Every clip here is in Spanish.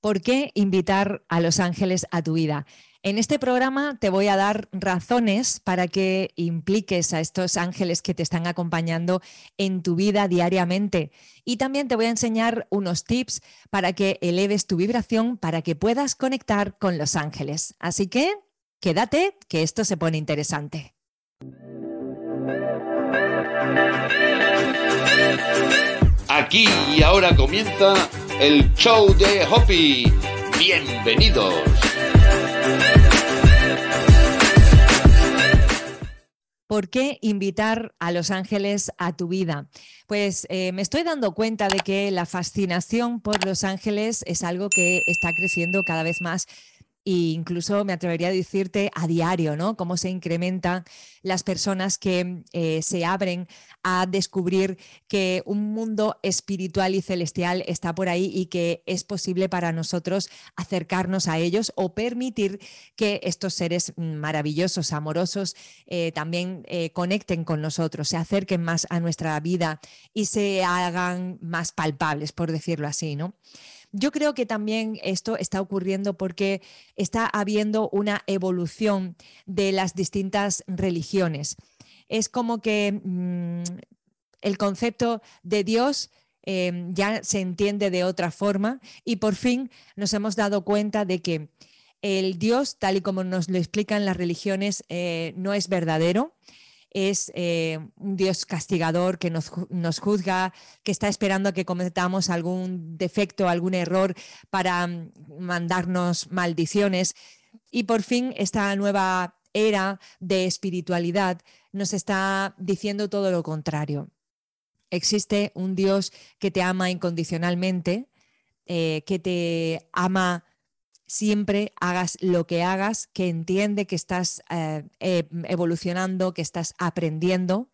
¿Por qué invitar a los ángeles a tu vida? En este programa te voy a dar razones para que impliques a estos ángeles que te están acompañando en tu vida diariamente. Y también te voy a enseñar unos tips para que eleves tu vibración para que puedas conectar con los ángeles. Así que quédate, que esto se pone interesante. Aquí y ahora comienza el show de Hoppy. Bienvenidos. ¿Por qué invitar a los ángeles a tu vida? Pues eh, me estoy dando cuenta de que la fascinación por los ángeles es algo que está creciendo cada vez más e incluso me atrevería a decirte a diario, ¿no? Cómo se incrementan las personas que eh, se abren a descubrir que un mundo espiritual y celestial está por ahí y que es posible para nosotros acercarnos a ellos o permitir que estos seres maravillosos, amorosos, eh, también eh, conecten con nosotros, se acerquen más a nuestra vida y se hagan más palpables, por decirlo así, ¿no? Yo creo que también esto está ocurriendo porque está habiendo una evolución de las distintas religiones. Es como que mm, el concepto de Dios em, ya se entiende de otra forma y por fin nos hemos dado cuenta de que el Dios, tal y como nos lo explican las religiones, eh, no es verdadero es eh, un Dios castigador que nos, juzga, que está esperando a que cometamos algún defecto, algún error para mm, mandarnos maldiciones. Y por fin esta nueva era de espiritualidad nos está diciendo todo lo contrario. Existe un Dios que te ama incondicionalmente, eh, que te ama siempre hagas lo que hagas, que entiende que estás eh, eh, evolucionando, que estás aprendiendo.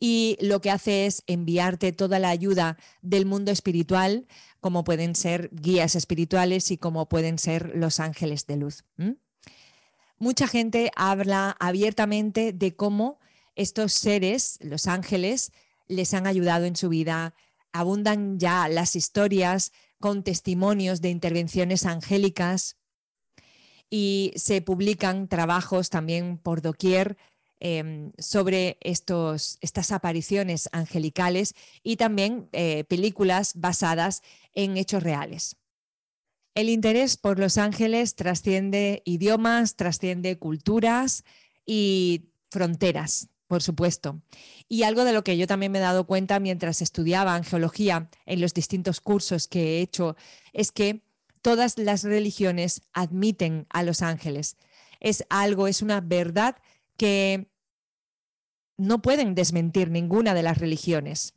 Y lo que hace es enviarte toda la ayuda del mundo espiritual, como pueden ser guías espirituales y como pueden ser los ángeles de luz. Mucha gente habla abiertamente de cómo estos seres, los ángeles, les han ayudado en su vida. Abundan ya las historias con testimonios de intervenciones angélicas y se publican trabajos también por doquier em, sobre estos, estas apariciones angelicales y también eh, películas basadas en hechos reales. El interés por los ángeles trasciende idiomas, trasciende culturas y fronteras por supuesto. Y algo de lo que yo también me he dado cuenta mientras estudiaba angeología en los distintos cursos que he hecho es que todas las religiones admiten a los ángeles. Es algo, es una verdad que no pueden desmentir ninguna de las religiones.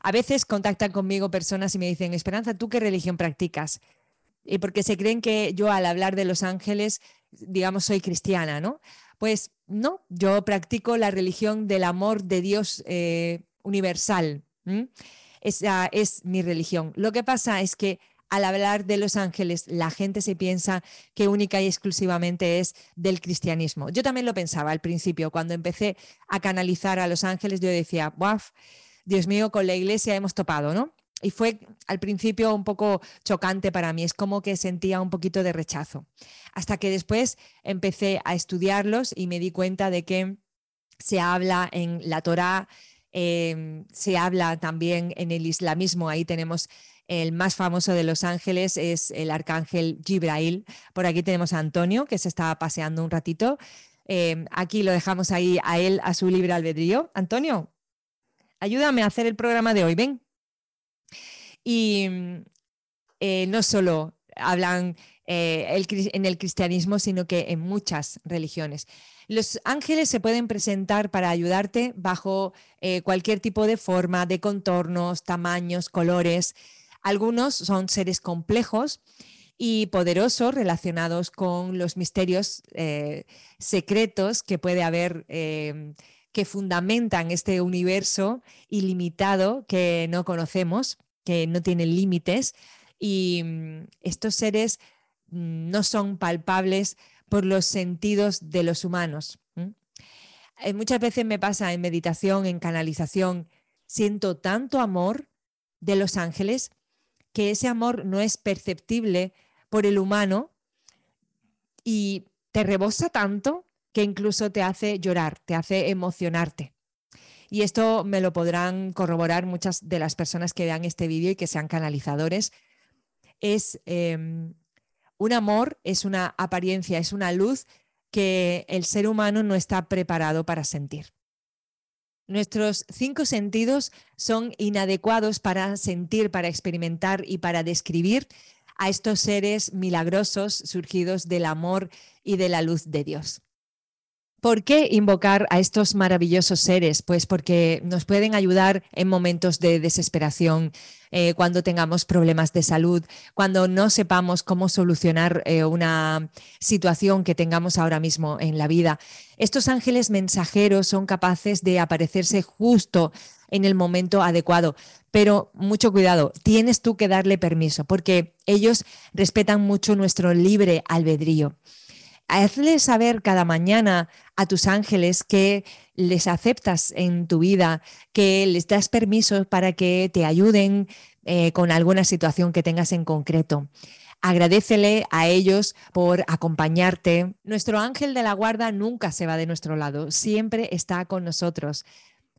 A veces contactan conmigo personas y me dicen, Esperanza, ¿tú qué religión practicas? Y porque se creen que yo al hablar de los ángeles, digamos, soy cristiana, ¿no? Pues no, yo practico la religión del amor de Dios eh, universal. Esa es mi religión. Lo que pasa es que al hablar de los ángeles, la gente se piensa que única y exclusivamente es del cristianismo. Yo también lo pensaba al principio, cuando empecé a canalizar a los ángeles, yo decía, ¡Waf! Dios mío, con la iglesia hemos topado, ¿no? Y fue al principio un poco chocante para mí, es como que sentía un poquito de rechazo. Hasta que después empecé a estudiarlos y me di cuenta de que se habla en la Torá, em, se habla también en el islamismo, ahí tenemos el más famoso de los ángeles, es el arcángel Gibrail. Por aquí tenemos a Antonio, que se estaba paseando un ratito. Em, aquí lo dejamos ahí a él, a su libre albedrío. Antonio, ayúdame a hacer el programa de hoy, ven. Y mm, eh, no solo hablan eh, en el cristianismo, sino que en muchas religiones. Los ángeles se pueden presentar para ayudarte bajo eh, cualquier tipo de forma, de contornos, tamaños, colores. Algunos son seres complejos y poderosos relacionados con los misterios secretos que puede haber que fundamentan este universo ilimitado que no conocemos que no tienen límites y mm, estos seres mm, no son palpables por los sentidos de los humanos. Eh, muchas veces me pasa en meditación, en canalización, siento tanto amor de los ángeles que ese amor no es perceptible por el humano y te rebosa tanto que incluso te hace llorar, te hace emocionarte. Y esto me lo podrán corroborar muchas de las personas que vean este vídeo y que sean canalizadores. Es em, un amor, es una apariencia, es una luz que el ser humano no está preparado para sentir. Nuestros cinco sentidos son inadecuados para sentir, para experimentar y para describir a estos seres milagrosos surgidos del amor y de la luz de Dios. ¿Por qué invocar a estos maravillosos seres? Pues porque nos pueden ayudar en momentos de desesperación, eh, cuando tengamos problemas de salud, cuando no sepamos cómo solucionar eh, una situación que tengamos ahora mismo en la vida. Estos ángeles mensajeros son capaces de aparecerse justo en el momento adecuado. Pero mucho cuidado, tienes tú que darle permiso porque ellos respetan mucho nuestro libre albedrío. Hazle saber cada mañana a tus ángeles que les aceptas en tu vida, que les das permiso para que te ayuden eh, con alguna situación que tengas en concreto. Agradecele a ellos por acompañarte. Nuestro ángel de la guarda nunca se va de nuestro lado, siempre está con nosotros.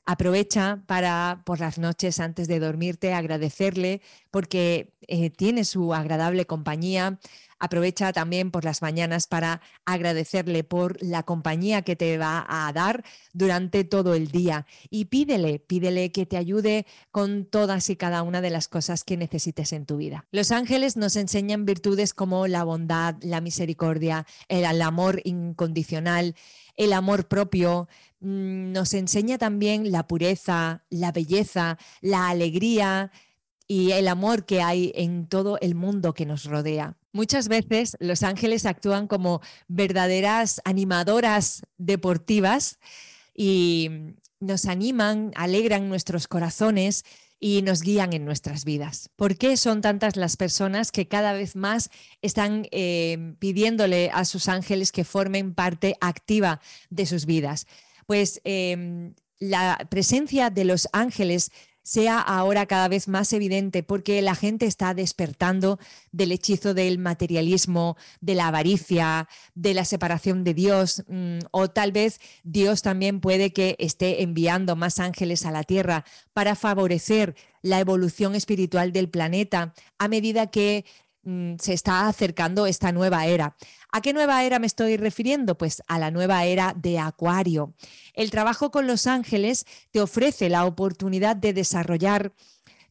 Aprovecha para por las noches antes de dormirte agradecerle porque eh, tiene su agradable compañía. Aprovecha también por las mañanas para agradecerle por la compañía que te va a dar durante todo el día y pídele, pídele que te ayude con todas y cada una de las cosas que necesites en tu vida. Los ángeles nos enseñan virtudes como la bondad, la misericordia, el amor incondicional, el amor propio, nos enseña también la pureza, la belleza, la alegría y el amor que hay en todo el mundo que nos rodea. Muchas veces los ángeles actúan como verdaderas animadoras deportivas y nos animan, alegran nuestros corazones y nos guían en nuestras vidas. ¿Por qué son tantas las personas que cada vez más están eh, pidiéndole a sus ángeles que formen parte activa de sus vidas? Pues em, la presencia de los ángeles sea ahora cada vez más evidente porque la gente está despertando del hechizo del materialismo, de la avaricia, de la separación de Dios, mm, o tal vez Dios también puede que esté enviando más ángeles a la tierra para favorecer la evolución espiritual del planeta a medida que mm, se está acercando esta nueva era. ¿A qué nueva era me estoy refiriendo? Pues a la nueva era de Acuario. El trabajo con los ángeles te ofrece la oportunidad de desarrollar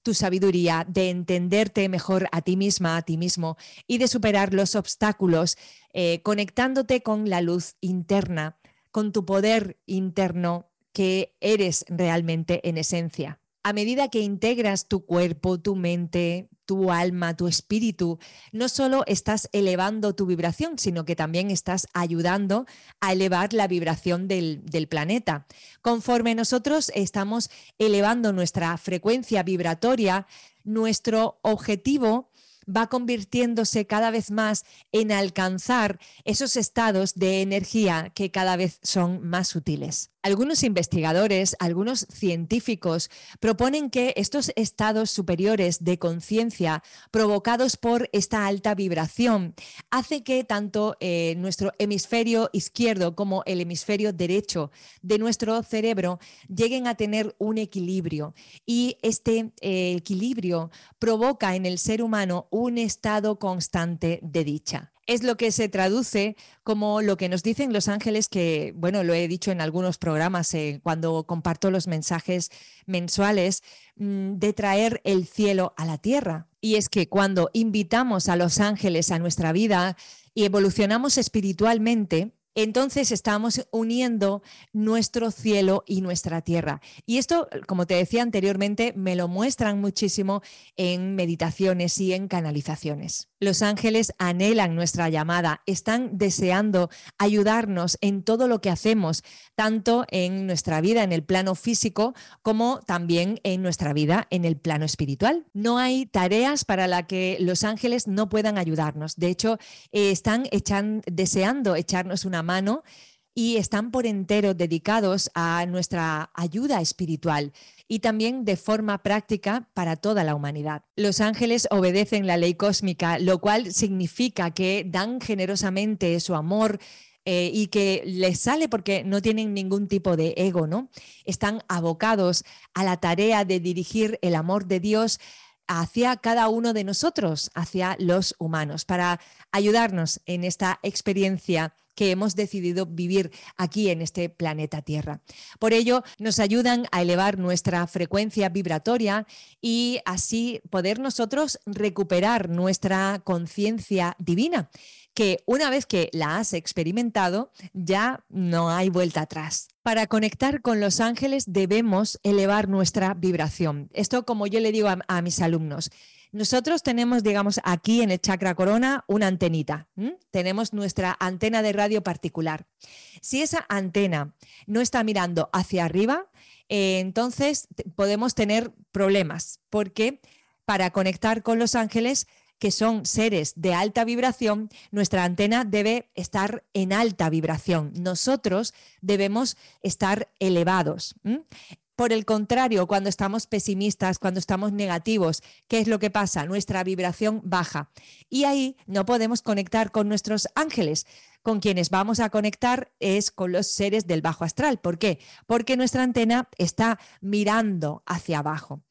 tu sabiduría, de entenderte mejor a ti misma, a ti mismo y de superar los obstáculos, eh, conectándote con la luz interna, con tu poder interno que eres realmente en esencia. A medida que integras tu cuerpo, tu mente, tu alma, tu espíritu, no solo estás elevando tu vibración, sino que también estás ayudando a elevar la vibración del, del planeta. Conforme nosotros estamos elevando nuestra frecuencia vibratoria, nuestro objetivo va convirtiéndose cada vez más en alcanzar esos estados de energía que cada vez son más sutiles. Algunos investigadores, algunos científicos proponen que estos estados superiores de conciencia provocados por esta alta vibración hace que tanto eh, nuestro hemisferio izquierdo como el hemisferio derecho de nuestro cerebro lleguen a tener un equilibrio. Y este eh, equilibrio provoca en el ser humano un estado constante de dicha es lo que se traduce como lo que nos dicen los ángeles, que, bueno, lo he dicho en algunos programas eh, cuando comparto los mensajes mensuales, mm, de traer el cielo a la tierra. Y es que cuando invitamos a los ángeles a nuestra vida y evolucionamos espiritualmente, entonces estamos uniendo nuestro cielo y nuestra tierra. Y esto, como te decía anteriormente, me lo muestran muchísimo en meditaciones y en canalizaciones. Los ángeles anhelan nuestra llamada, están deseando ayudarnos en todo lo que hacemos, tanto en nuestra vida en el plano físico como también en nuestra vida en el plano espiritual. No hay tareas para las que los ángeles no puedan ayudarnos. De hecho, eh, están deseando echarnos una mano y están por entero dedicados a nuestra ayuda espiritual y también de forma práctica para toda la humanidad. Los ángeles obedecen la ley cósmica, lo cual significa que dan generosamente su amor, eh, y que les sale porque no tienen ningún tipo de ego, ¿no? Están abocados a la tarea de dirigir el amor de Dios hacia cada uno de nosotros, hacia los humanos, para ayudarnos en esta experiencia que hemos decidido vivir aquí en este planeta Tierra. Por ello, nos ayudan a elevar nuestra frecuencia vibratoria y así poder nosotros recuperar nuestra conciencia divina que una vez que la has experimentado, ya no hay vuelta atrás. Para conectar con los ángeles debemos elevar nuestra vibración. Esto como yo le digo a, mis alumnos. Nosotros tenemos, digamos, aquí en el chakra corona una antenita. Tenemos nuestra antena de radio particular. Si esa antena no está mirando hacia arriba, eh, entonces podemos tener problemas, porque para conectar con los ángeles que son seres de alta vibración, nuestra antena debe estar en alta vibración. Nosotros debemos estar elevados. Por el contrario, cuando estamos pesimistas, cuando estamos negativos, ¿qué es lo que pasa? Nuestra vibración baja. Y ahí no podemos conectar con nuestros ángeles. Con quienes vamos a conectar es con los seres del bajo astral. ¿Por qué? Porque nuestra antena está mirando hacia abajo.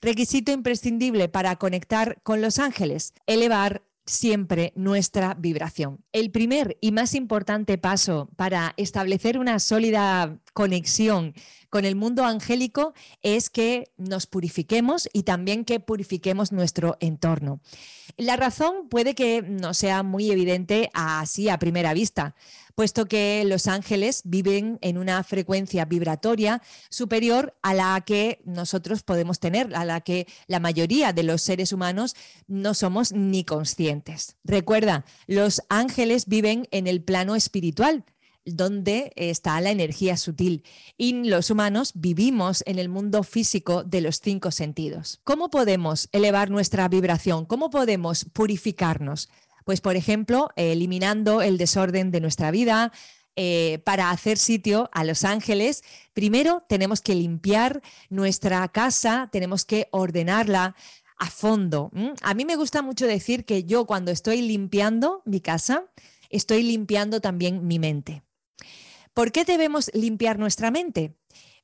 Requisito imprescindible para conectar con los ángeles, elevar siempre nuestra vibración. El primer y más importante paso para establecer una sólida conexión con el mundo angélico es que nos purifiquemos y también que purifiquemos nuestro entorno. La razón puede que no sea muy evidente así a primera vista, puesto que los ángeles viven en una frecuencia vibratoria superior a la que nosotros podemos tener, a la que la mayoría de los seres humanos no somos ni conscientes. Recuerda, los ángeles viven en el plano espiritual, donde está la energía sutil. Y los humanos vivimos en el mundo físico de los cinco sentidos. ¿Cómo podemos elevar nuestra vibración? ¿Cómo podemos purificarnos? Pues, por ejemplo, eliminando el desorden de nuestra vida, eh, para hacer sitio a los ángeles, primero tenemos que limpiar nuestra casa, tenemos que ordenarla a fondo. A mí me gusta mucho decir que yo cuando estoy limpiando mi casa, estoy limpiando también mi mente. ¿Por qué debemos limpiar nuestra mente?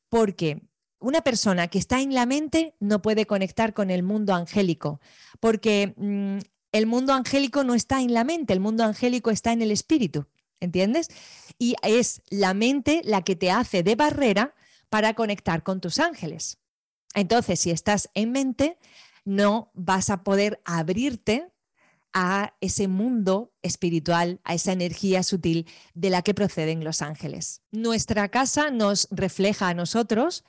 Porque una persona que está en la mente no puede conectar con el mundo angélico, porque mm, el mundo angélico no está en la mente, el mundo angélico está en el espíritu, ¿entiendes? Y es la mente la que te hace de barrera para conectar con tus ángeles. Entonces, si estás en mente, no vas a poder abrirte a ese mundo espiritual, a esa energía sutil de la que proceden los ángeles. Nuestra casa nos refleja a nosotros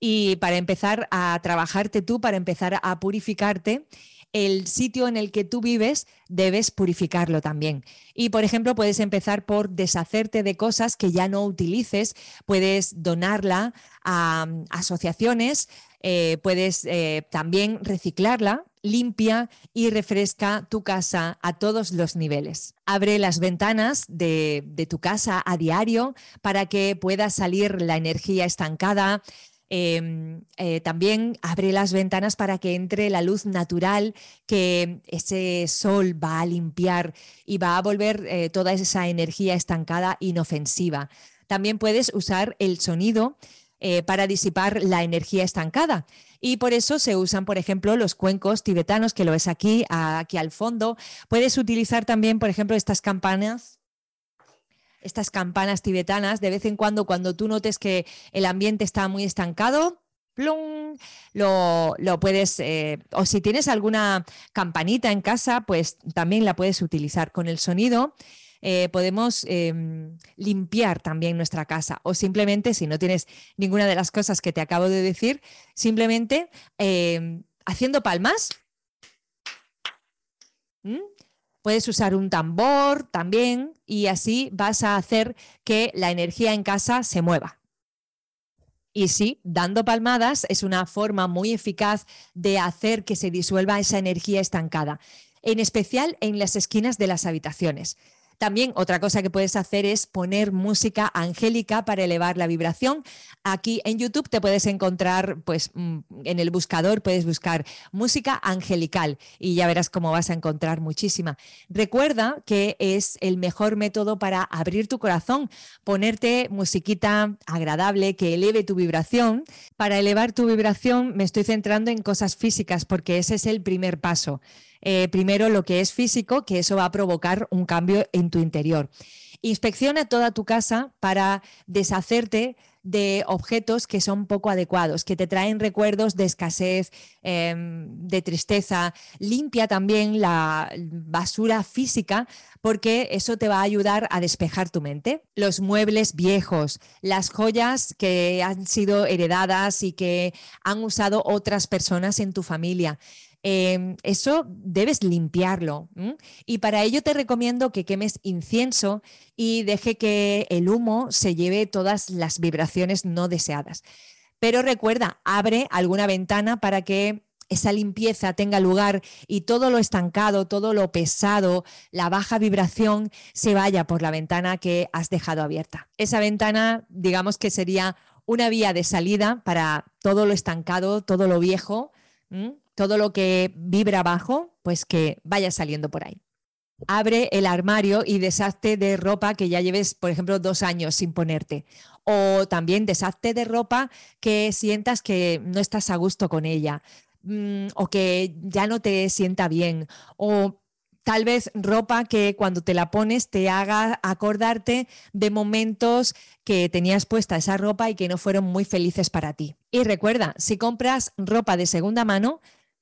y para empezar a trabajarte tú, para empezar a purificarte, el sitio en el que tú vives debes purificarlo también. Y, por ejemplo, puedes empezar por deshacerte de cosas que ya no utilices, puedes donarla a, mm, asociaciones, eh, puedes eh, también reciclarla, limpia y refresca tu casa a todos los niveles. Abre las ventanas de, de tu casa a diario para que pueda salir la energía estancada, Em, eh, también abre las ventanas para que entre la luz natural que ese sol va a limpiar y va a volver eh, toda esa energía estancada inofensiva. También puedes usar el sonido eh, para disipar la energía estancada. Y por eso se usan, por ejemplo, los cuencos tibetanos, que lo ves aquí, aquí al fondo. Puedes utilizar también, por ejemplo, estas campanas estas campanas tibetanas, de vez en cuando, cuando tú notes que el ambiente está muy estancado, plum, lo, puedes, eh, o si tienes alguna campanita en casa, pues también la puedes utilizar con el sonido. Eh, podemos em, limpiar también nuestra casa o simplemente si no tienes ninguna de las cosas que te acabo de decir, simplemente em, haciendo palmas. Puedes usar un tambor también y así vas a hacer que la energía en casa se mueva. Y sí, dando palmadas es una forma muy eficaz de hacer que se disuelva esa energía estancada, en especial en las esquinas de las habitaciones. También otra cosa que puedes hacer es poner música angélica para elevar la vibración. Aquí en YouTube te puedes encontrar, pues mm, en el buscador puedes buscar música angelical y ya verás cómo vas a encontrar muchísima. Recuerda que es el mejor método para abrir tu corazón, ponerte musiquita agradable que eleve tu vibración. Para elevar tu vibración me estoy centrando en cosas físicas porque ese es el primer paso. Eh, primero lo que es físico, que eso va a provocar un cambio en tu interior. Inspecciona toda tu casa para deshacerte de objetos que son poco adecuados, que te traen recuerdos de escasez, em, de tristeza. Limpia también la basura física porque eso te va a ayudar a despejar tu mente. Los muebles viejos, las joyas que han sido heredadas y que han usado otras personas en tu familia. Em, eso debes limpiarlo. Y para ello te recomiendo que quemes incienso y deje que el humo se lleve todas las vibraciones no deseadas. Pero recuerda, abre alguna ventana para que esa limpieza tenga lugar y todo lo estancado, todo lo pesado, la baja vibración se vaya por la ventana que has dejado abierta. Esa ventana, digamos que sería una vía de salida para todo lo estancado, todo lo viejo, todo lo que vibra abajo, pues que vaya saliendo por ahí. Abre el armario y deshazte de ropa que ya lleves, por ejemplo, dos años sin ponerte. O también deshazte de ropa que sientas que no estás a gusto con ella mm, o que ya no te sienta bien. O tal vez ropa que cuando te la pones te haga acordarte de momentos que tenías puesta esa ropa y que no fueron muy felices para ti. Y recuerda, si compras ropa de segunda mano,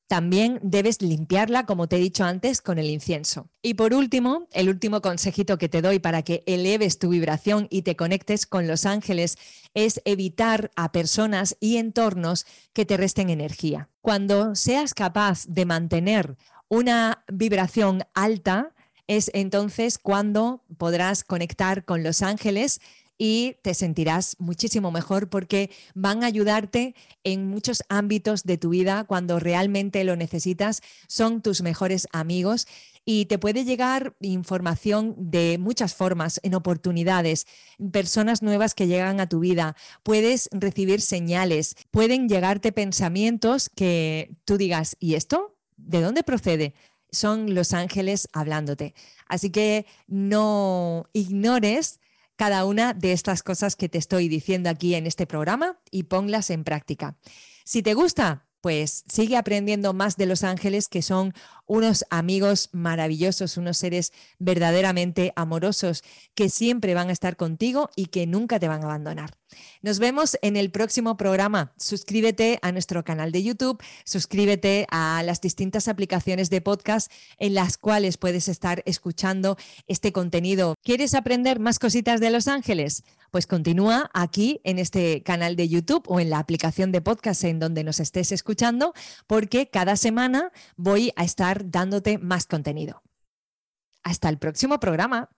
también debes limpiarla, como te he dicho antes, con el incienso. Y por último, el último consejito que te doy para que eleves tu vibración y te conectes con los ángeles es evitar a personas y entornos que te resten energía. Cuando seas capaz de mantener una vibración alta, es entonces cuando podrás conectar con los ángeles y te sentirás muchísimo mejor porque van a ayudarte en muchos ámbitos de tu vida cuando realmente lo necesitas. Son tus mejores amigos y te puede llegar información de muchas formas, en oportunidades, personas nuevas que llegan a tu vida, puedes recibir señales, pueden llegarte pensamientos que tú digas, ¿y esto? ¿De dónde procede? Son los ángeles hablándote. Así que no ignores cada una de estas cosas que te estoy diciendo aquí en este programa y ponlas en práctica. Si te gusta, pues sigue aprendiendo más de los ángeles, que son unos amigos maravillosos, unos seres verdaderamente amorosos, que siempre van a estar contigo y que nunca te van a abandonar. Nos vemos en el próximo programa. Suscríbete a nuestro canal de YouTube, suscríbete a las distintas aplicaciones de podcast en las cuales puedes estar escuchando este contenido. ¿Quieres aprender más cositas de Los Ángeles? Pues continúa aquí en este canal de YouTube o en la aplicación de podcast en donde nos estés escuchando, porque cada semana voy a dándote más contenido. Hasta el próximo programa.